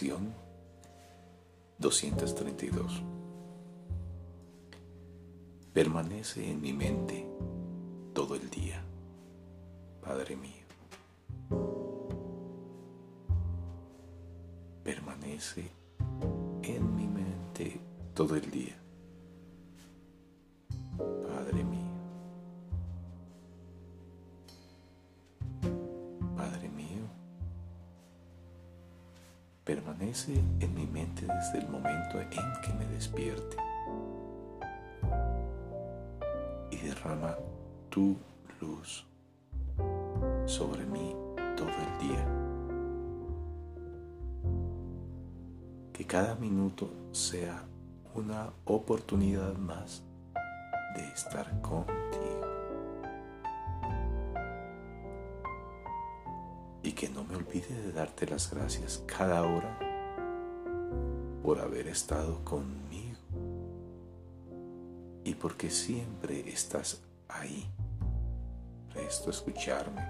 Oración 232. Permanece en mi mente todo el día, Padre mío. Permanece en mi mente todo el día, permanece en mi mente desde el momento en que me despierte y derrama tu luz sobre mí todo el día. Que cada minuto sea una oportunidad más de estar contigo. Que no me olvide de darte las gracias cada hora por haber estado conmigo y porque siempre estás ahí, presto a escucharme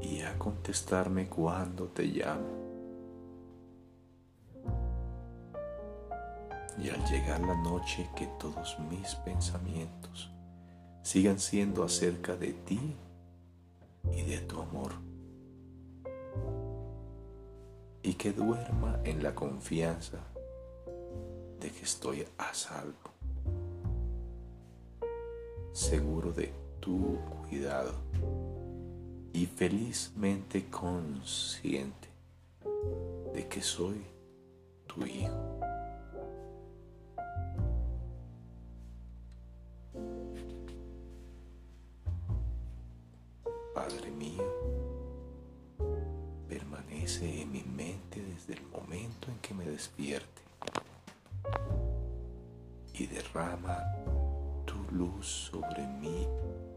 y a contestarme cuando te llamo. Y al llegar la noche que todos mis pensamientos sigan siendo acerca de ti y de tu amor. Y que duerma en la confianza de que estoy a salvo, seguro de tu cuidado y felizmente consciente de que soy tu hijo. Padre mío, permanece en mi mente desde el momento en que me despierte y derrama tu luz sobre mí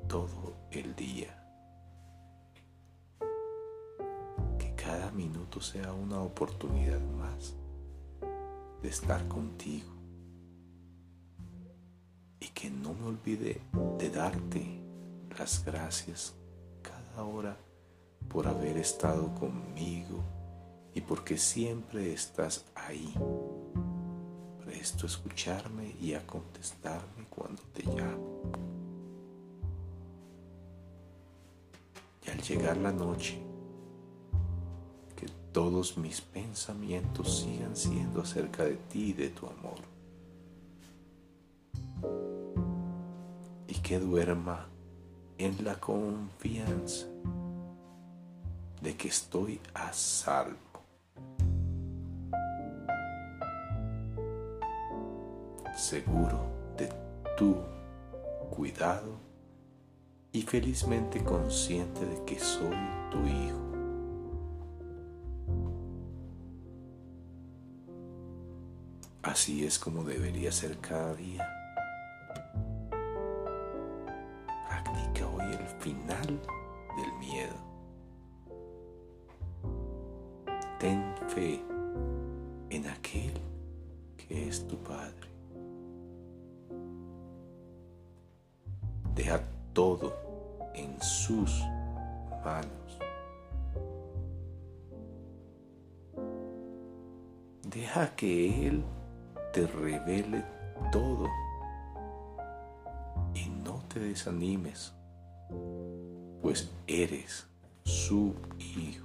todo el día. Que cada minuto sea una oportunidad más de estar contigo y que no me olvide de darte las gracias ahora por haber estado conmigo y porque siempre estás ahí, presto a escucharme y a contestarme cuando te llamo. Y al llegar la noche, que todos mis pensamientos sigan siendo acerca de ti y de tu amor. Y que duerma en la confianza de que estoy a salvo. Seguro de tu cuidado y felizmente consciente de que soy tu hijo. Así es como debería ser cada día. Final del miedo. Ten fe en aquel que es tu Padre. Deja todo en sus manos. Deja que Él te revele todo y no te desanimes pues eres su hijo.